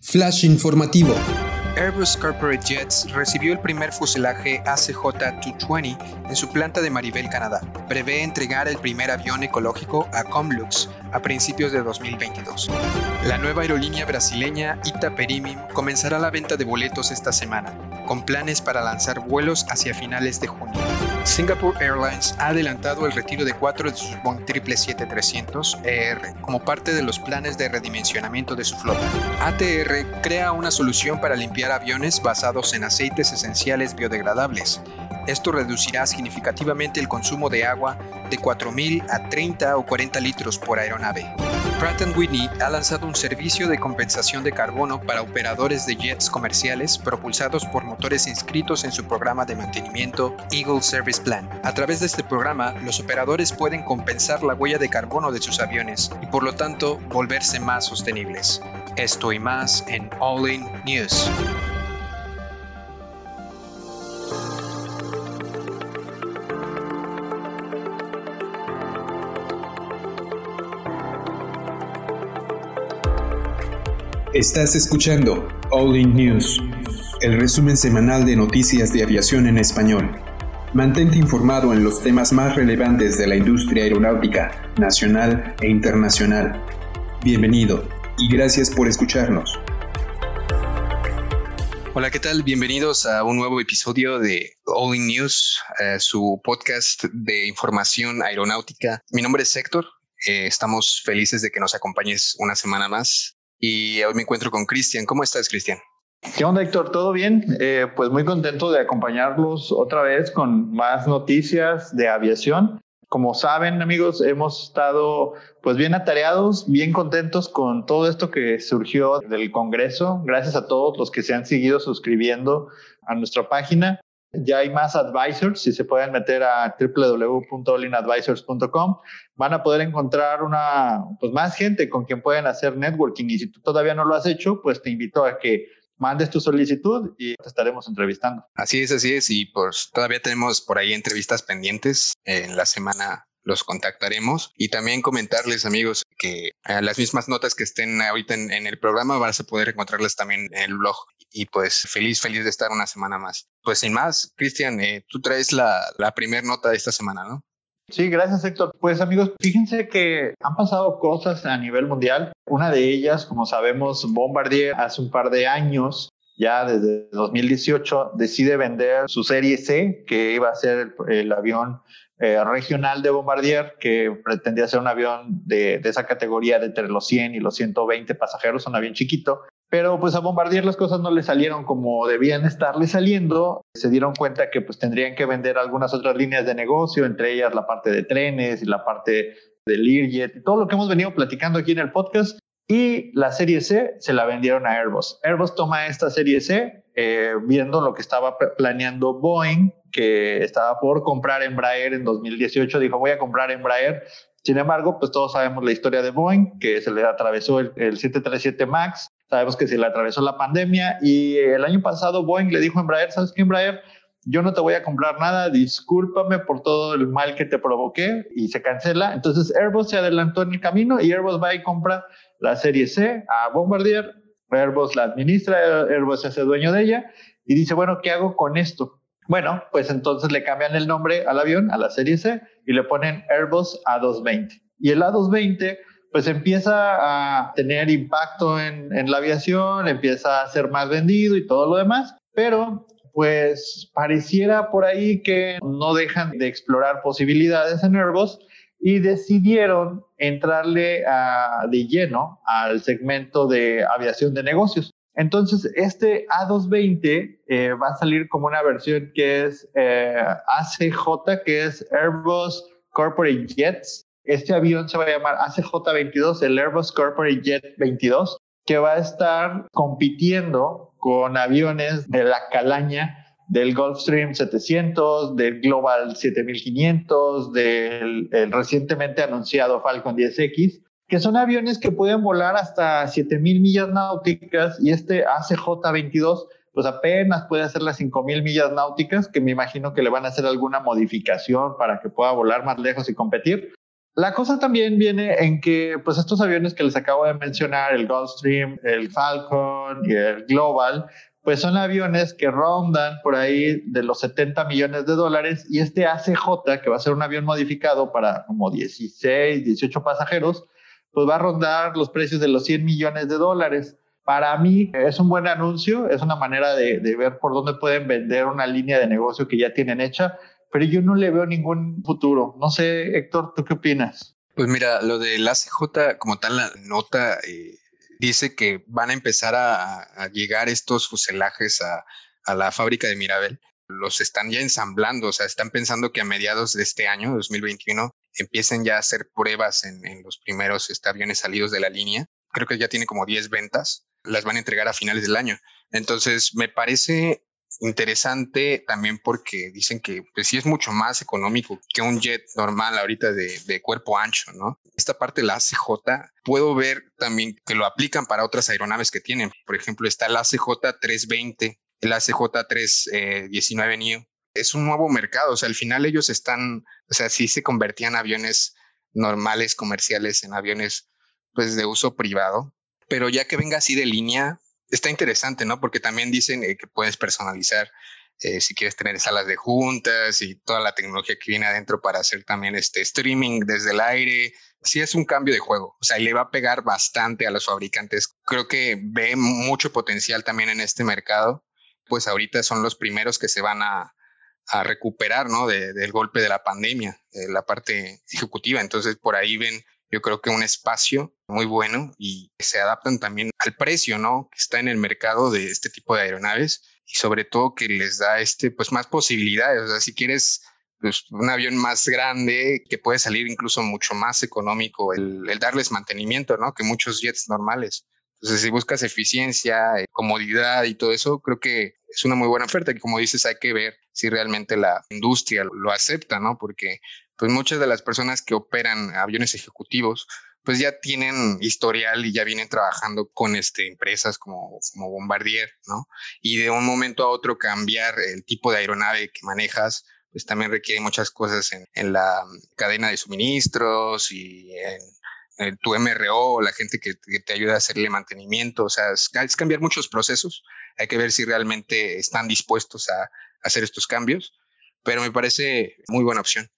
Flash informativo. Airbus Corporate Jets recibió el primer fuselaje ACJ-220 en su planta de Maribel, Canadá. Prevé entregar el primer avión ecológico a Comlux a principios de 2022. La nueva aerolínea brasileña Ita Perimim comenzará la venta de boletos esta semana, con planes para lanzar vuelos hacia finales de junio. Singapore Airlines ha adelantado el retiro de cuatro de sus Boeing 777-300 ER como parte de los planes de redimensionamiento de su flota. ATR crea una solución para limpiar aviones basados en aceites esenciales biodegradables. Esto reducirá significativamente el consumo de agua de 4.000 a 30 o 40 litros por aeronave. Pratt Whitney ha lanzado un servicio de compensación de carbono para operadores de jets comerciales propulsados por motores inscritos en su programa de mantenimiento Eagle Service Plan. A través de este programa, los operadores pueden compensar la huella de carbono de sus aviones y por lo tanto volverse más sostenibles. Esto y más en All In News. Estás escuchando All In News, el resumen semanal de noticias de aviación en español. Mantente informado en los temas más relevantes de la industria aeronáutica, nacional e internacional. Bienvenido y gracias por escucharnos. Hola, ¿qué tal? Bienvenidos a un nuevo episodio de All In News, eh, su podcast de información aeronáutica. Mi nombre es Héctor. Eh, estamos felices de que nos acompañes una semana más y hoy me encuentro con Cristian. ¿Cómo estás, Cristian? ¿Qué onda, Héctor? ¿Todo bien? Eh, pues muy contento de acompañarlos otra vez con más noticias de aviación. Como saben, amigos, hemos estado pues bien atareados, bien contentos con todo esto que surgió del Congreso. Gracias a todos los que se han seguido suscribiendo a nuestra página. Ya hay más advisors, si se pueden meter a www.allinadvisors.com, van a poder encontrar una, pues más gente con quien pueden hacer networking. Y si tú todavía no lo has hecho, pues te invito a que mandes tu solicitud y te estaremos entrevistando. Así es, así es. Y pues todavía tenemos por ahí entrevistas pendientes. En la semana los contactaremos y también comentarles amigos que eh, las mismas notas que estén ahorita en, en, el programa vas a poder encontrarlas también en el blog y pues feliz, feliz de estar una semana más. Pues sin más, Cristian, eh, tú traes la, la primera nota de esta semana, ¿no? Sí, gracias Héctor. Pues amigos, fíjense que han pasado cosas a nivel mundial. Una de ellas, como sabemos, Bombardier hace un par de años, ya desde 2018, decide vender su serie C, que iba a ser el, el avión eh, regional de Bombardier, que pretendía ser un avión de, de, esa categoría de entre los 100 y los 120 pasajeros, un avión chiquito. Pero pues a Bombardier las cosas no le salieron como debían estarle saliendo. Se dieron cuenta que pues tendrían que vender algunas otras líneas de negocio, entre ellas la parte de trenes y la parte del Learjet y todo lo que hemos venido platicando aquí en el podcast. Y la serie C se la vendieron a Airbus. Airbus toma esta serie C eh, viendo lo que estaba planeando Boeing, que estaba por comprar Embraer en 2018. Dijo, voy a comprar Embraer. Sin embargo, pues todos sabemos la historia de Boeing, que se le atravesó el, el 737 MAX, Sabemos que se le atravesó la pandemia y el año pasado Boeing le dijo a Embraer, ¿sabes qué, Embraer? Yo no te voy a comprar nada, discúlpame por todo el mal que te provoqué y se cancela. Entonces Airbus se adelantó en el camino y Airbus va y compra la serie C a Bombardier. Airbus la administra, Airbus se hace dueño de ella y dice, bueno, ¿qué hago con esto? Bueno, pues entonces le cambian el nombre al avión, a la serie C, y le ponen Airbus A220. Y el A220 pues empieza a tener impacto en, en, la aviación, empieza a ser más vendido y todo lo demás, pero pues pareciera por ahí que no dejan de explorar posibilidades en Airbus y decidieron entrarle a, de lleno al segmento de aviación de negocios. Entonces, este A220 eh, va a salir como una versión que es eh, ACJ, que es Airbus Corporate Jets, este avión se va a llamar ACJ-22, el Airbus Corporate Jet 22, que va a estar compitiendo con aviones de la calaña del Gulfstream 700, del Global 7500, del recientemente anunciado Falcon 10X, que son aviones que pueden volar hasta 7000 millas náuticas y este ACJ-22 pues apenas puede hacer las 5000 millas náuticas, que me imagino que le van a hacer alguna modificación para que pueda volar más lejos y competir. La cosa también viene en que, pues, estos aviones que les acabo de mencionar, el Gulfstream, el Falcon y el Global, pues son aviones que rondan por ahí de los 70 millones de dólares y este ACJ, que va a ser un avión modificado para como 16, 18 pasajeros, pues va a rondar los precios de los 100 millones de dólares. Para mí es un buen anuncio, es una manera de, de, ver por dónde pueden vender una línea de negocio que ya tienen hecha, pero yo no le veo ningún futuro. No sé, Héctor, ¿tú qué opinas? Pues mira, lo del ACJ como tal, la nota eh, dice que van a empezar a, a llegar estos fuselajes a, a, la fábrica de Mirabel. Los están ya ensamblando, o sea, están pensando que a mediados de este año, 2021, empiecen ya a hacer pruebas en, en los primeros este, aviones salidos de la línea. Creo que ya tiene como 10 ventas, las van a entregar a finales del año. Entonces, me parece interesante también porque dicen que pues sí es mucho más económico que un jet normal ahorita de, de, cuerpo ancho, ¿no? Esta parte la ACJ puedo ver también que lo aplican para otras aeronaves que tienen. Por ejemplo, está el ACJ 320, el ACJ 319 NEO. Es un nuevo mercado, o sea, al final ellos están, o sea, sí se convertían aviones normales, comerciales, en aviones pues de uso privado, pero ya que venga así de línea, está interesante, ¿no? Porque también dicen eh, que puedes personalizar eh, si quieres tener salas de juntas y toda la tecnología que viene adentro para hacer también este streaming desde el aire. Sí es un cambio de juego, o sea, le va a pegar bastante a los fabricantes. Creo que ve mucho potencial también en este mercado, pues ahorita son los primeros que se van a, recuperar, ¿no? De, del golpe de la pandemia, de la parte ejecutiva. Entonces, por ahí ven yo creo que un espacio muy bueno y se adaptan también al precio, ¿no? Que está en el mercado de este tipo de aeronaves y sobre todo que les da este, pues más posibilidades. O sea, si quieres pues, un avión más grande que puede salir incluso mucho más económico, el, el darles mantenimiento, ¿no? Que muchos jets normales. Entonces, si buscas eficiencia, eh, comodidad y todo eso, creo que es una muy buena oferta. Y como dices, hay que ver si realmente la industria lo acepta, ¿no? Porque pues muchas de las personas que operan aviones ejecutivos, pues ya tienen historial y ya vienen trabajando con este, empresas como, como Bombardier, ¿no? Y de un momento a otro cambiar el tipo de aeronave que manejas, pues también requiere muchas cosas en, en la cadena de suministros y en, tu MRO, la gente que, te ayuda a hacerle mantenimiento, o sea, es, cambiar muchos procesos. Hay que ver si realmente están dispuestos a hacer estos cambios, pero me parece muy buena opción.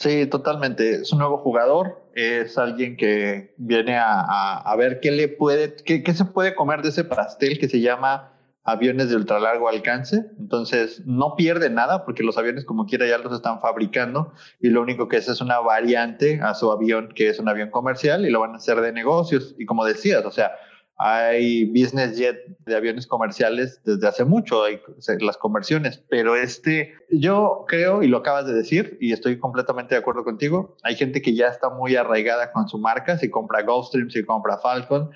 Sí, totalmente. Es un nuevo jugador, es alguien que viene a, a, a ver qué le puede, qué, qué, se puede comer de ese pastel que se llama aviones de ultralargo alcance. Entonces, no pierde nada porque los aviones como quiera ya los están fabricando y lo único que es es una variante a su avión que es un avión comercial y lo van a hacer de negocios. Y como decías, o sea, hay business jet de aviones comerciales desde hace mucho, hay las conversiones, pero este, yo creo, y lo acabas de decir, y estoy completamente de acuerdo contigo, hay gente que ya está muy arraigada con su marca, si compra Gulfstream, si compra Falcon,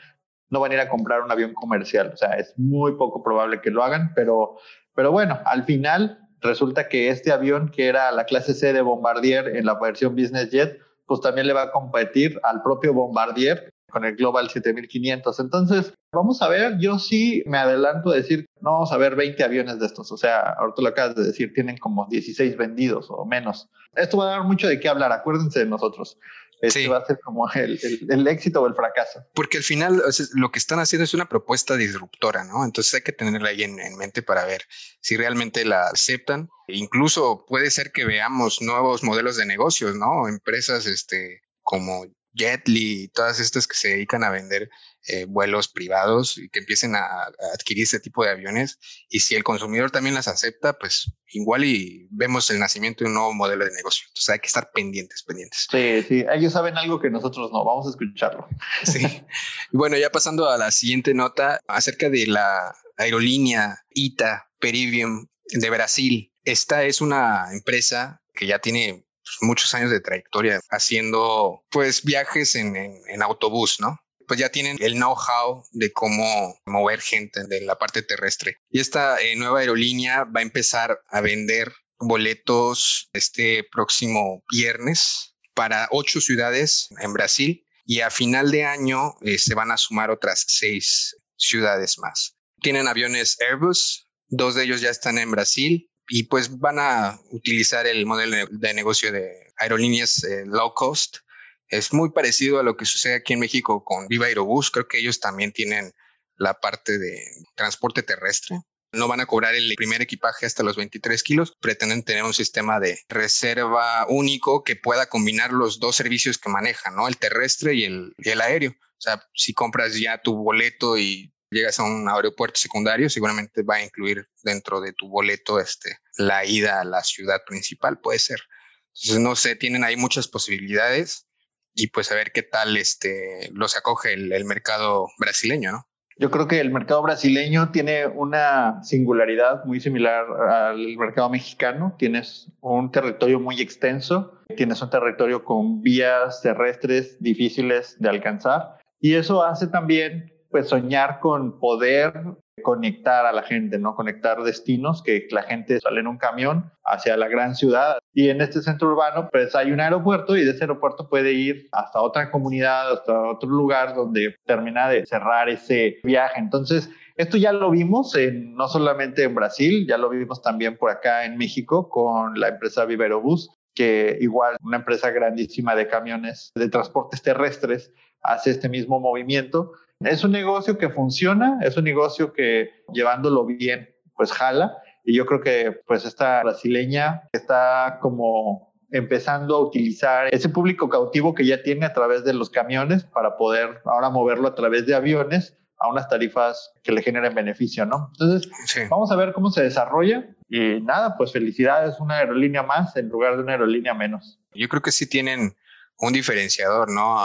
no van a ir a comprar un avión comercial, o sea, es muy poco probable que lo hagan, pero, pero bueno, al final resulta que este avión que era la clase C de Bombardier en la versión business jet, pues también le va a competir al propio Bombardier con el Global 7500. Entonces, vamos a ver, yo sí me adelanto a decir, no vamos a ver 20 aviones de estos. O sea, ahorita lo acabas de decir, tienen como 16 vendidos o menos. Esto va a dar mucho de qué hablar, acuérdense de nosotros. Este sí. va a ser como el, el, el, éxito o el fracaso. Porque al final lo que están haciendo es una propuesta disruptora, ¿no? Entonces hay que tenerla ahí en, en, mente para ver si realmente la aceptan. Incluso puede ser que veamos nuevos modelos de negocios, ¿no? Empresas este, como Jetly y todas estas que se dedican a vender eh, vuelos privados y que empiecen a, a, adquirir ese tipo de aviones. Y si el consumidor también las acepta, pues igual y vemos el nacimiento de un nuevo modelo de negocio. Entonces hay que estar pendientes, pendientes. Sí, sí, ellos saben algo que nosotros no, vamos a escucharlo. Sí. bueno, ya pasando a la siguiente nota acerca de la aerolínea ITA Perivium de Brasil. Esta es una empresa que ya tiene pues, muchos años de trayectoria haciendo pues viajes en, autobús, ¿no? Pues ya tienen el know-how de cómo mover gente de la parte terrestre. Y esta eh, nueva aerolínea va a empezar a vender boletos este próximo viernes para ocho ciudades en Brasil y a final de año eh, se van a sumar otras seis ciudades más. Tienen aviones Airbus, dos de ellos ya están en Brasil y pues van a utilizar el modelo de negocio de aerolíneas eh, low cost Es muy parecido a lo que sucede aquí en México con Viva Aerobús. Creo que ellos también tienen la parte de transporte terrestre. No van a cobrar el primer equipaje hasta los 23 kilos. Pretenden tener un sistema de reserva único que pueda combinar los dos servicios que manejan, ¿no? El terrestre y el, y el aéreo. O sea, si compras ya tu boleto y llegas a un aeropuerto secundario, seguramente va a incluir dentro de tu boleto este, la ida a la ciudad principal, puede ser. Entonces, no sé, tienen ahí muchas posibilidades y pues a ver qué tal este, los acoge el, el mercado brasileño, ¿no? Yo creo que el mercado brasileño tiene una singularidad muy similar al mercado mexicano. Tienes un territorio muy extenso, tienes un territorio con vías terrestres difíciles de alcanzar y eso hace también pues soñar con poder conectar a la gente, ¿no? Conectar destinos, que la gente sale en un camión hacia la gran ciudad. Y en este centro urbano, pues hay un aeropuerto y de ese aeropuerto puede ir hasta otra comunidad, hasta otro lugar donde termina de cerrar ese viaje. Entonces, esto ya lo vimos en, no solamente en Brasil, ya lo vimos también por acá en México con la empresa Viverobus, que igual una empresa grandísima de camiones de transportes terrestres hace este mismo movimiento es un negocio que funciona, es un negocio que llevándolo bien, pues jala. Y yo creo que pues esta brasileña está como empezando a utilizar ese público cautivo que ya tiene a través de los camiones para poder ahora moverlo a través de aviones a unas tarifas que le generen beneficio, ¿no? Entonces, vamos a ver cómo se desarrolla y nada, pues felicidades, una aerolínea más en lugar de una aerolínea menos. Yo creo que sí tienen un diferenciador, ¿no?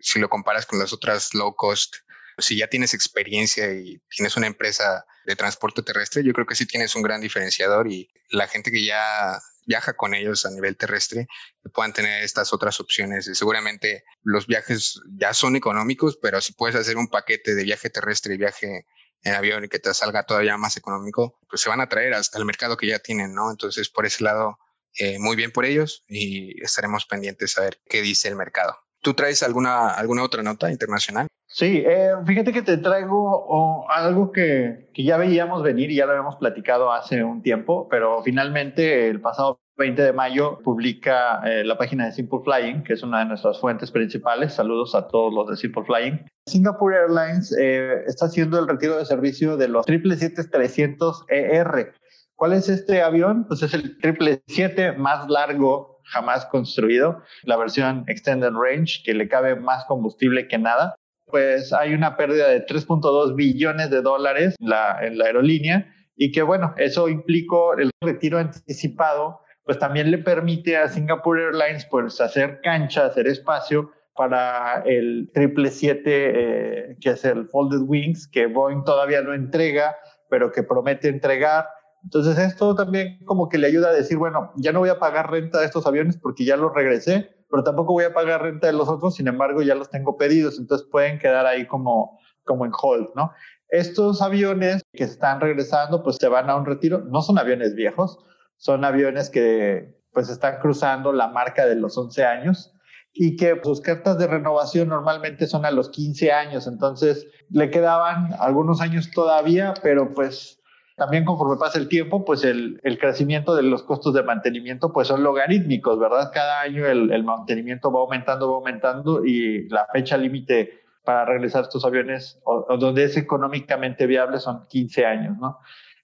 si lo comparas con las otras low cost si ya tienes experiencia y tienes una empresa de transporte terrestre, yo creo que sí tienes un gran diferenciador y la gente que ya viaja con ellos a nivel terrestre puedan tener estas otras opciones. Y seguramente los viajes ya son económicos, pero si puedes hacer un paquete de viaje terrestre y viaje en avión y que te salga todavía más económico, pues se van a traer hasta el mercado que ya tienen, ¿no? Entonces, por ese lado, eh, muy bien por ellos y estaremos pendientes a ver qué dice el mercado. ¿Tú traes alguna, alguna otra nota internacional? Sí, eh, fíjate que te traigo algo que, que, ya veíamos venir y ya lo habíamos platicado hace un tiempo, pero finalmente el pasado 20 de mayo publica eh, la página de Simple Flying, que es una de nuestras fuentes principales. Saludos a todos los de Simple Flying. Singapore Airlines eh, está haciendo el retiro de servicio de los 777-300ER. ¿Cuál es este avión? Pues es el 777 más largo jamás construido, la versión Extended Range, que le cabe más combustible que nada, pues hay una pérdida de 3.2 billones de dólares la, en la aerolínea y que bueno, eso implicó el retiro anticipado, pues también le permite a Singapore Airlines pues hacer cancha, hacer espacio para el 777, eh, que es el Folded Wings, que Boeing todavía no entrega, pero que promete entregar. Entonces esto también como que le ayuda a decir, bueno, ya no voy a pagar renta de estos aviones porque ya los regresé, pero tampoco voy a pagar renta de los otros, sin embargo ya los tengo pedidos, entonces pueden quedar ahí como, como en hold, ¿no? Estos aviones que están regresando, pues se van a un retiro, no son aviones viejos, son aviones que pues están cruzando la marca de los 11 años y que sus cartas de renovación normalmente son a los 15 años, entonces le quedaban algunos años todavía, pero pues también conforme pasa el tiempo, pues el, el, crecimiento de los costos de mantenimiento pues son logarítmicos, ¿verdad? Cada año el, el mantenimiento va aumentando, va aumentando y la fecha límite para regresar estos aviones o, donde es económicamente viable son 15 años, ¿no?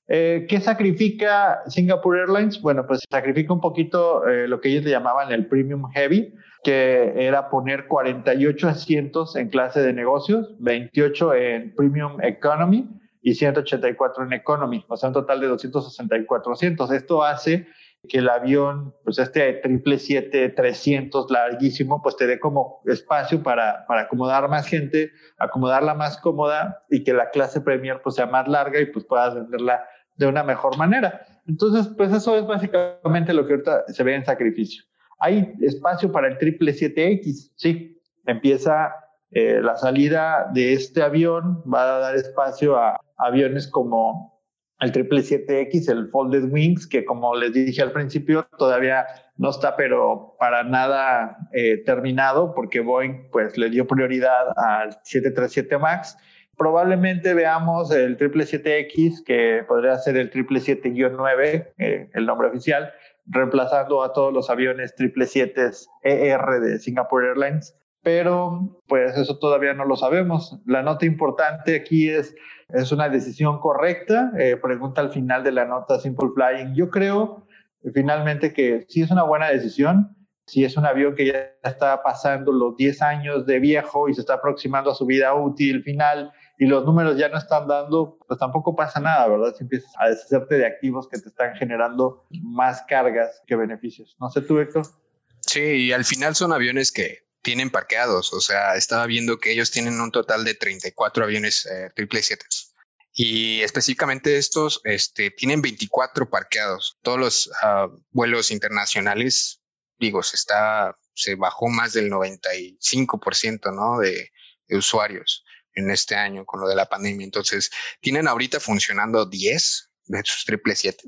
Eh, ¿Qué sacrifica Singapore Airlines? Bueno, pues sacrifica un poquito eh, lo que ellos le llamaban el Premium Heavy, que era poner 48 asientos en clase de negocios, 28 en Premium Economy y 184 en Economy, o sea, un total de 264 asientos. Esto hace que el avión, pues este 777-300 larguísimo, pues te dé como espacio para, para acomodar más gente, acomodarla más cómoda y que la clase Premier pues sea más larga y pues puedas venderla de una mejor manera. Entonces, pues eso es básicamente lo que ahorita se ve en sacrificio. Hay espacio para el 777X, sí, empieza eh, la salida de este avión, va a dar espacio a aviones como el 777X, el Folded Wings, que como les dije al principio, todavía no está, pero para nada eh, terminado, porque Boeing pues le dio prioridad al 737 MAX. Probablemente veamos el 777X, que podría ser el 777-9, eh, el nombre oficial, reemplazando a todos los aviones 777 ER de Singapore Airlines pero pues eso todavía no lo sabemos. La nota importante aquí es, es una decisión correcta. Eh, pregunta al final de la nota Simple Flying. Yo creo finalmente que sí es una buena decisión. Si es un avión que ya está pasando los 10 años de viejo y se está aproximando a su vida útil final y los números ya no están dando, pues tampoco pasa nada, ¿verdad? Si empiezas a deshacerte de activos que te están generando más cargas que beneficios. No sé tú, Héctor. Sí, y al final son aviones que tienen parqueados. O sea, estaba viendo que ellos tienen un total de 34 aviones eh, triple siete. Y específicamente estos este, tienen 24 parqueados. Todos los ah, vuelos internacionales, digo, se, está, se bajó más del 95% ¿no? de, de usuarios en este año con lo de la pandemia. Entonces, tienen ahorita funcionando 10 de sus triple siete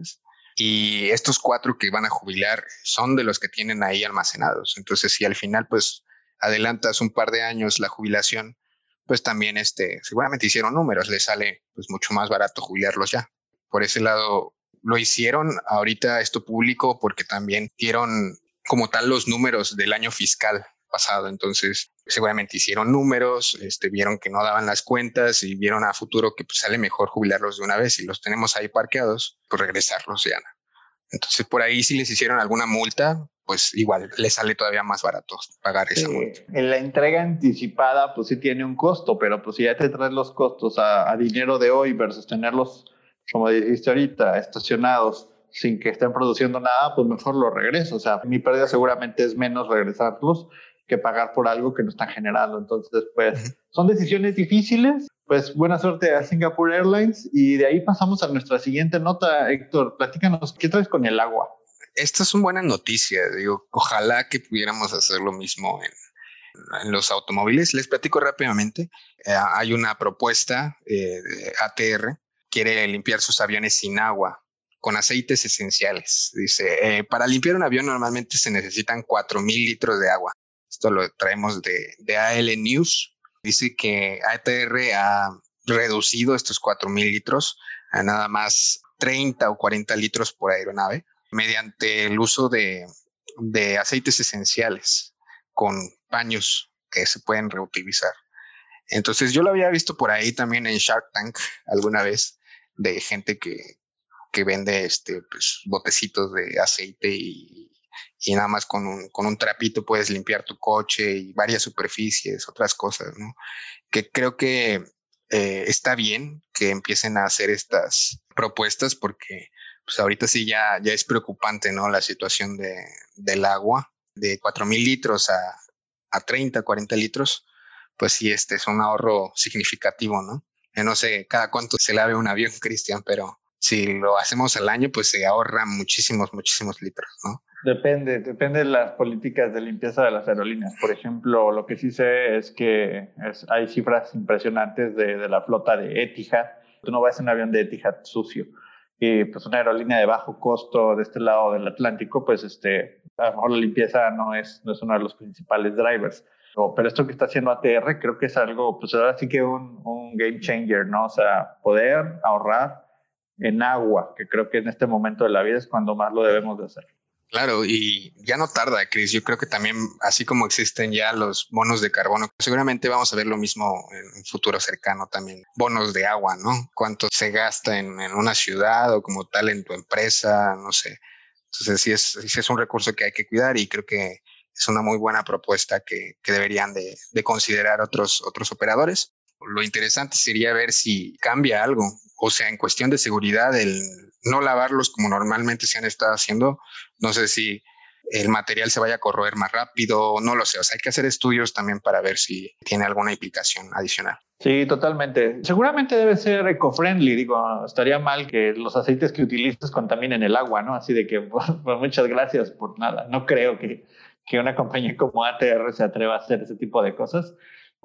y estos cuatro que van a jubilar son de los que tienen ahí almacenados. Entonces, si al final, pues, adelantas un par de años la jubilación, pues también este, seguramente hicieron números, les sale pues mucho más barato jubilarlos ya. Por ese lado lo hicieron ahorita esto público porque también dieron como tal los números del año fiscal pasado. Entonces, seguramente hicieron números, este, vieron que no daban las cuentas y vieron a futuro que pues, sale mejor jubilarlos de una vez y los tenemos ahí parqueados, pues regresarlos ya. Entonces, por ahí si les hicieron alguna multa, pues igual les sale todavía más barato pagar esa multa. En la entrega anticipada, pues sí tiene un costo, pero pues si ya te traes los costos a, dinero de hoy versus tenerlos, como dijiste ahorita, estacionados sin que estén produciendo nada, pues mejor los regreso. O sea, mi pérdida seguramente es menos regresarlos que pagar por algo que no están generando. Entonces, pues son decisiones difíciles. Pues buena suerte a Singapore Airlines y de ahí pasamos a nuestra siguiente nota. Héctor, platícanos, ¿qué traes con el agua? Esta es una buena noticia. Digo, ojalá que pudiéramos hacer lo mismo en, los automóviles. Les platico rápidamente. Eh, hay una propuesta eh, de ATR, quiere limpiar sus aviones sin agua con aceites esenciales. Dice, eh, para limpiar un avión normalmente se necesitan 4.000 litros de agua. Esto lo traemos de, de AL News. Dice que ATR ha reducido estos 4.000 litros a nada más 30 o 40 litros por aeronave mediante el uso de, de aceites esenciales con paños que se pueden reutilizar. Entonces yo lo había visto por ahí también en Shark Tank alguna vez de gente que, que vende este, pues, botecitos de aceite y, y nada más con un, con un trapito puedes limpiar tu coche y varias superficies, otras cosas, ¿no? Que creo que eh, está bien que empiecen a hacer estas propuestas porque pues ahorita sí ya, ya es preocupante, ¿no? La situación de, del agua, de 4 mil litros a, a 30, 40 litros, pues sí, este es un ahorro significativo, ¿no? Yo no sé cada cuánto se lave un avión, Cristian, pero si lo hacemos al año, pues se ahorra muchísimos, muchísimos litros, ¿no? Depende, depende de las políticas de limpieza de las aerolíneas. Por ejemplo, lo que sí sé es que hay cifras impresionantes de, la flota de Etihad. Tú no vas en un avión de Etihad sucio. Y pues una aerolínea de bajo costo de este lado del Atlántico, pues este, a lo mejor la limpieza no es, no es uno de los principales drivers. Pero esto que está haciendo ATR creo que es algo, pues ahora sí que un, un game changer, ¿no? O sea, poder ahorrar en agua, que creo que en este momento de la vida es cuando más lo debemos de hacer. Claro, y ya no tarda, Chris. Yo creo que también, así como existen ya los bonos de carbono, seguramente vamos a ver lo mismo en un futuro cercano también. Bonos de agua, ¿no? Cuánto se gasta en, una ciudad o como tal en tu empresa, no sé. Entonces, sí es, sí es un recurso que hay que cuidar y creo que es una muy buena propuesta que, que deberían de, de considerar otros, otros operadores. Lo interesante sería ver si cambia algo, o sea, en cuestión de seguridad, el no lavarlos como normalmente se han estado haciendo, no sé si el material se vaya a corroer más rápido, no lo sé. Hay que hacer estudios también para ver si tiene alguna implicación adicional. Sí, totalmente. Seguramente debe ser eco-friendly. Digo, estaría mal que los aceites que utilices contaminen el agua, ¿no? Así de que, pues, muchas gracias por nada. No creo que, que una compañía como ATR se atreva a hacer ese tipo de cosas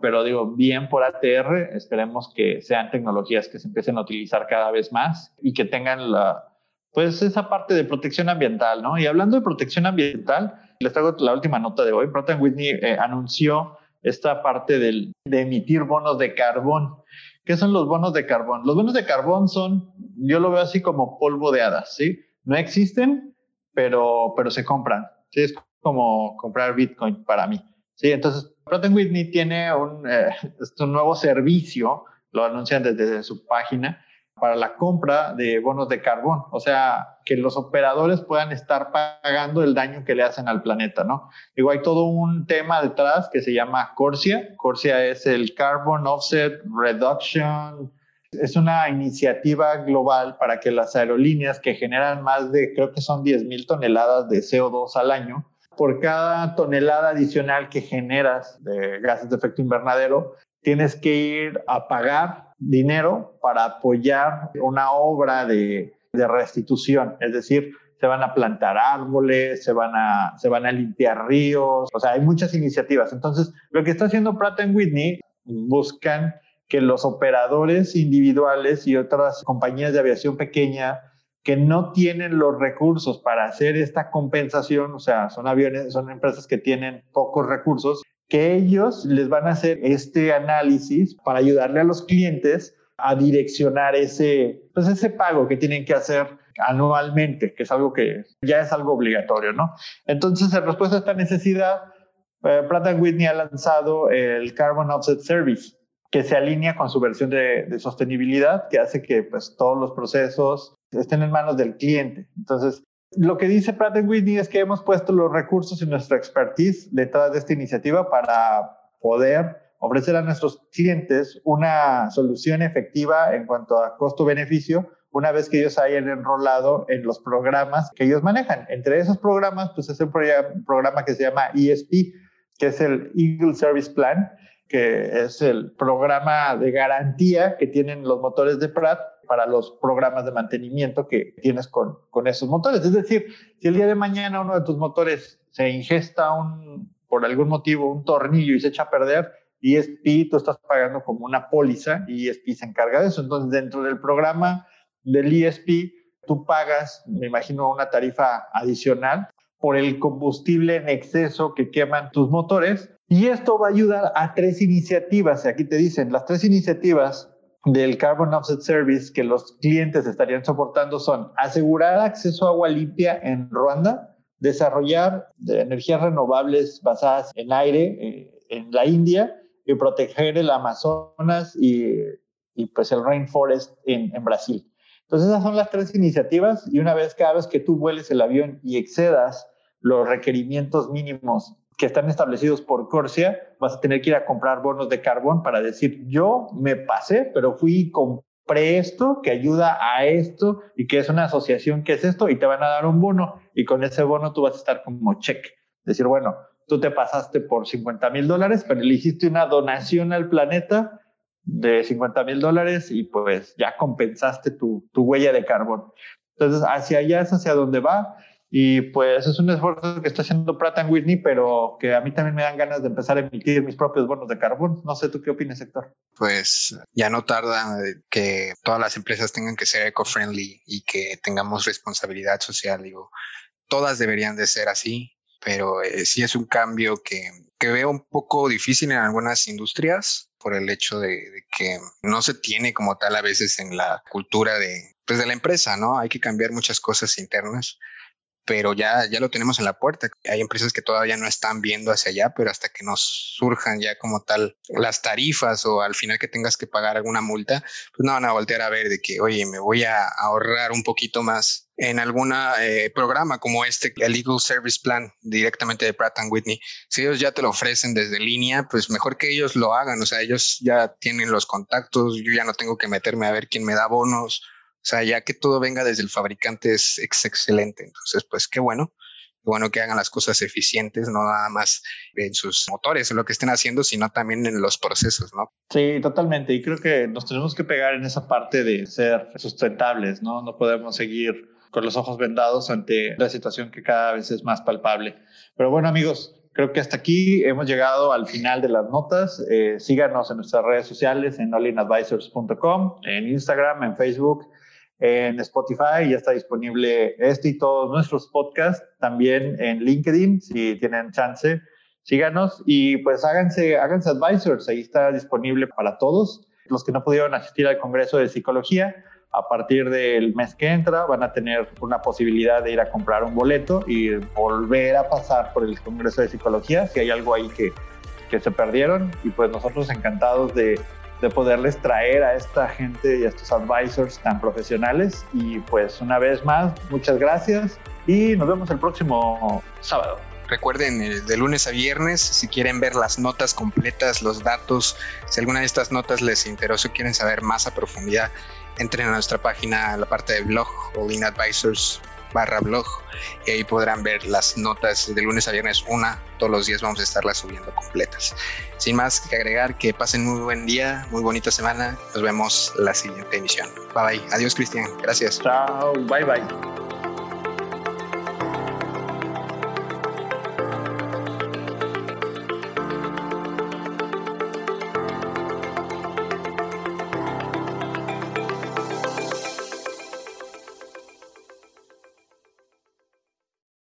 pero digo, bien por ATR, esperemos que sean tecnologías que se empiecen a utilizar cada vez más y que tengan la, pues esa parte de protección ambiental, ¿no? Y hablando de protección ambiental, les traigo la última nota de hoy. Pratt Whitney eh, anunció esta parte del, de emitir bonos de carbón. ¿Qué son los bonos de carbón? Los bonos de carbón son, yo lo veo así como polvo de hadas, ¿sí? No existen, pero, pero se compran. ¿sí? Es como comprar Bitcoin para mí. Sí, entonces Pratt Whitney tiene un, eh, nuevo servicio, lo anuncian desde su página, para la compra de bonos de carbón, o sea, que los operadores puedan estar pagando el daño que le hacen al planeta, ¿no? Digo, hay todo un tema detrás que se llama Corsia. Corsia es el Carbon Offset Reduction. Es una iniciativa global para que las aerolíneas que generan más de, creo que son 10 mil toneladas de CO2 al año, por cada tonelada adicional que generas de gases de efecto invernadero, tienes que ir a pagar dinero para apoyar una obra de, restitución, es decir, se van a plantar árboles, se van a, se van a limpiar ríos, o sea, hay muchas iniciativas. Entonces, lo que está haciendo Pratt Whitney, buscan que los operadores individuales y otras compañías de aviación pequeña que no tienen los recursos para hacer esta compensación, o sea, son aviones, son empresas que tienen pocos recursos, que ellos les van a hacer este análisis para ayudarle a los clientes a direccionar ese, pues ese pago que tienen que hacer anualmente, que es algo que ya es algo obligatorio, ¿no? Entonces, en respuesta a esta necesidad, eh, Pratt Whitney ha lanzado el Carbon Offset Service, que se alinea con su versión de, de, sostenibilidad, que hace que pues, todos los procesos estén en manos del cliente. Entonces, lo que dice Pratt Whitney es que hemos puesto los recursos y nuestra expertise detrás de esta iniciativa para poder ofrecer a nuestros clientes una solución efectiva en cuanto a costo-beneficio una vez que ellos hayan enrolado en los programas que ellos manejan. Entre esos programas, pues es un programa que se llama ESP, que es el Eagle Service Plan, que es el programa de garantía que tienen los motores de Pratt para los programas de mantenimiento que tienes con, con esos motores. Es decir, si el día de mañana uno de tus motores se ingesta un, por algún motivo un tornillo y se echa a perder, ESP tú estás pagando como una póliza y ESP se encarga de eso. Entonces, dentro del programa del ESP, tú pagas, me imagino, una tarifa adicional por el combustible en exceso que queman tus motores y esto va a ayudar a tres iniciativas. Aquí te dicen, las tres iniciativas del Carbon Offset Service que los clientes estarían soportando son asegurar acceso a agua limpia en Ruanda, desarrollar energías renovables basadas en aire eh, en la India y proteger el Amazonas y, y pues el rainforest en, en Brasil. Entonces esas son las tres iniciativas y una vez cada vez que tú vueles el avión y excedas los requerimientos mínimos que están establecidos por Corsia, vas a tener que ir a comprar bonos de carbón para decir, yo me pasé, pero fui y compré esto que ayuda a esto y que es una asociación que es esto y te van a dar un bono y con ese bono tú vas a estar como check. Decir, bueno, tú te pasaste por 50 mil dólares, pero le hiciste una donación al planeta de 50 mil dólares y pues ya compensaste tu, tu huella de carbón. Entonces, hacia allá es hacia donde va. Y pues es un esfuerzo que está haciendo Pratt Whitney, pero que a mí también me dan ganas de empezar a emitir mis propios bonos de carbón. No sé tú qué opinas, Héctor. Pues ya no tarda que todas las empresas tengan que ser eco-friendly y que tengamos responsabilidad social. Digo, todas deberían de ser así, pero eh, sí es un cambio que, que veo un poco difícil en algunas industrias por el hecho de, de, que no se tiene como tal a veces en la cultura de, pues de la empresa, ¿no? Hay que cambiar muchas cosas internas pero ya, ya lo tenemos en la puerta. Hay empresas que todavía no están viendo hacia allá, pero hasta que nos surjan ya como tal las tarifas o al final que tengas que pagar alguna multa, pues no van a voltear a ver de que, oye, me voy a ahorrar un poquito más en algún eh, programa como este, el Legal Service Plan directamente de Pratt Whitney. Si ellos ya te lo ofrecen desde línea, pues mejor que ellos lo hagan. O sea, ellos ya tienen los contactos, yo ya no tengo que meterme a ver quién me da bonos o sea, ya que todo venga desde el fabricante es, excelente. Entonces, pues qué bueno. Qué bueno que hagan las cosas eficientes, no nada más en sus motores, en lo que estén haciendo, sino también en los procesos, ¿no? Sí, totalmente. Y creo que nos tenemos que pegar en esa parte de ser sustentables, ¿no? No podemos seguir con los ojos vendados ante la situación que cada vez es más palpable. Pero bueno, amigos, creo que hasta aquí hemos llegado al final de las notas. Eh, síganos en nuestras redes sociales, en allinadvisors.com, en Instagram, en Facebook en Spotify, ya está disponible este y todos nuestros podcasts, también en LinkedIn, si tienen chance, síganos y pues háganse, háganse advisors, ahí está disponible para todos. Los que no pudieron asistir al Congreso de Psicología, a partir del mes que entra van a tener una posibilidad de ir a comprar un boleto y volver a pasar por el Congreso de Psicología, si hay algo ahí que, que se perdieron y pues nosotros encantados de, de poderles traer a esta gente y a estos advisors tan profesionales. Y pues una vez más, muchas gracias y nos vemos el próximo sábado. Recuerden, eh, de lunes a viernes, si quieren ver las notas completas, los datos, si alguna de estas notas les interesa o quieren saber más a profundidad, entren a nuestra página, a la parte de blog, All In Advisors barra blog, y ahí podrán ver las notas de lunes a viernes, una, todos los días vamos a estarlas subiendo completas. Sin más que agregar, que pasen muy buen día, muy bonita semana, nos vemos la siguiente emisión. Bye bye, adiós Cristian, gracias. Chao, bye bye.